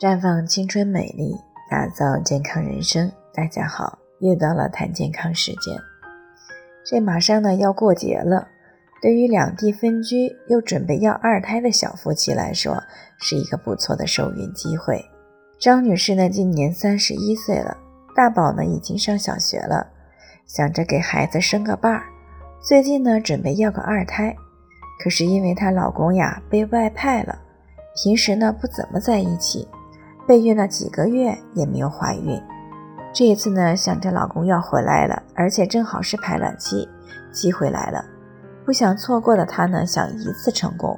绽放青春美丽，打造健康人生。大家好，又到了谈健康时间。这马上呢要过节了，对于两地分居又准备要二胎的小夫妻来说，是一个不错的受孕机会。张女士呢今年三十一岁了，大宝呢已经上小学了，想着给孩子生个伴儿。最近呢准备要个二胎，可是因为她老公呀被外派了，平时呢不怎么在一起。备孕了几个月也没有怀孕，这一次呢，想着老公要回来了，而且正好是排卵期，机会来了，不想错过的她呢，想一次成功，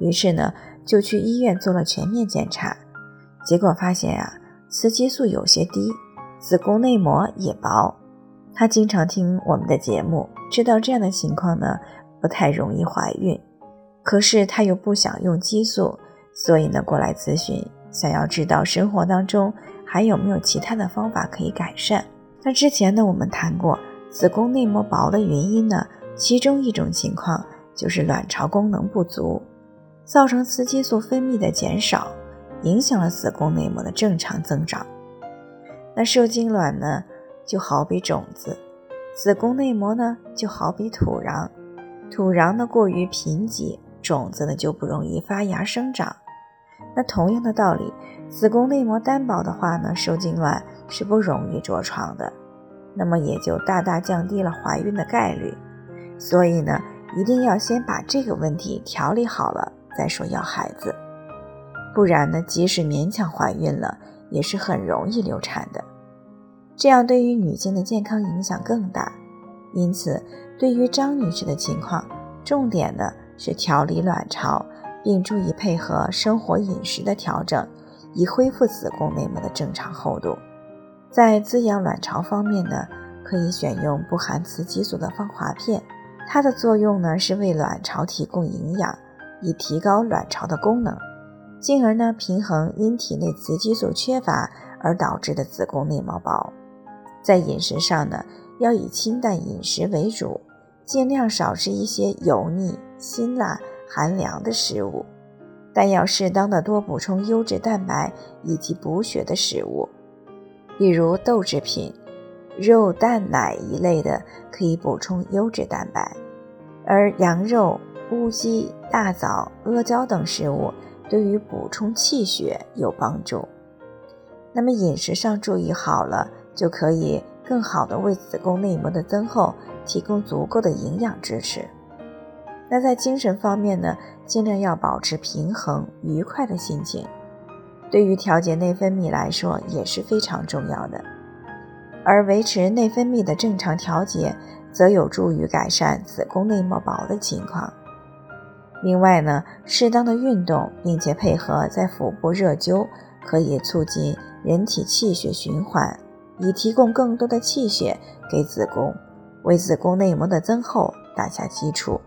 于是呢，就去医院做了全面检查，结果发现啊，雌激素有些低，子宫内膜也薄。她经常听我们的节目，知道这样的情况呢，不太容易怀孕，可是她又不想用激素，所以呢，过来咨询。想要知道生活当中还有没有其他的方法可以改善？那之前呢，我们谈过子宫内膜薄的原因呢，其中一种情况就是卵巢功能不足，造成雌激素分泌的减少，影响了子宫内膜的正常增长。那受精卵呢，就好比种子，子宫内膜呢就好比土壤，土壤呢过于贫瘠，种子呢就不容易发芽生长。那同样的道理，子宫内膜单薄的话呢，受精卵是不容易着床的，那么也就大大降低了怀孕的概率。所以呢，一定要先把这个问题调理好了再说要孩子，不然呢，即使勉强怀孕了，也是很容易流产的，这样对于女性的健康影响更大。因此，对于张女士的情况，重点呢是调理卵巢。并注意配合生活饮食的调整，以恢复子宫内膜的正常厚度。在滋养卵巢方面呢，可以选用不含雌激素的芳华片，它的作用呢是为卵巢提供营养，以提高卵巢的功能，进而呢平衡因体内雌激素缺乏而导致的子宫内膜薄。在饮食上呢，要以清淡饮食为主，尽量少吃一些油腻、辛辣。寒凉的食物，但要适当的多补充优质蛋白以及补血的食物，比如豆制品、肉、蛋、奶一类的可以补充优质蛋白，而羊肉、乌鸡、大枣、阿胶等食物对于补充气血有帮助。那么饮食上注意好了，就可以更好的为子宫内膜的增厚提供足够的营养支持。那在精神方面呢，尽量要保持平衡、愉快的心情，对于调节内分泌来说也是非常重要的。而维持内分泌的正常调节，则有助于改善子宫内膜薄的情况。另外呢，适当的运动，并且配合在腹部热灸，可以促进人体气血循环，以提供更多的气血给子宫，为子宫内膜的增厚打下基础。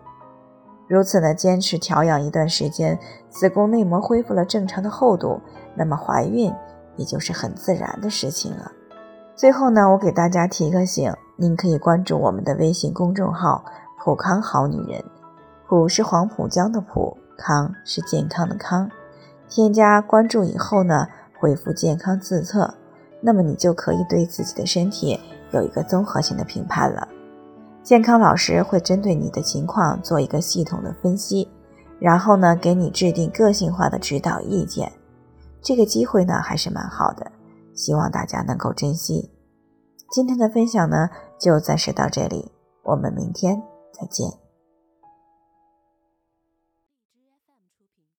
如此呢，坚持调养一段时间，子宫内膜恢复了正常的厚度，那么怀孕也就是很自然的事情了。最后呢，我给大家提个醒，您可以关注我们的微信公众号“普康好女人”，普是黄浦江的浦，康是健康的康。添加关注以后呢，回复“健康自测”，那么你就可以对自己的身体有一个综合性的评判了。健康老师会针对你的情况做一个系统的分析，然后呢，给你制定个性化的指导意见。这个机会呢，还是蛮好的，希望大家能够珍惜。今天的分享呢，就暂时到这里，我们明天再见。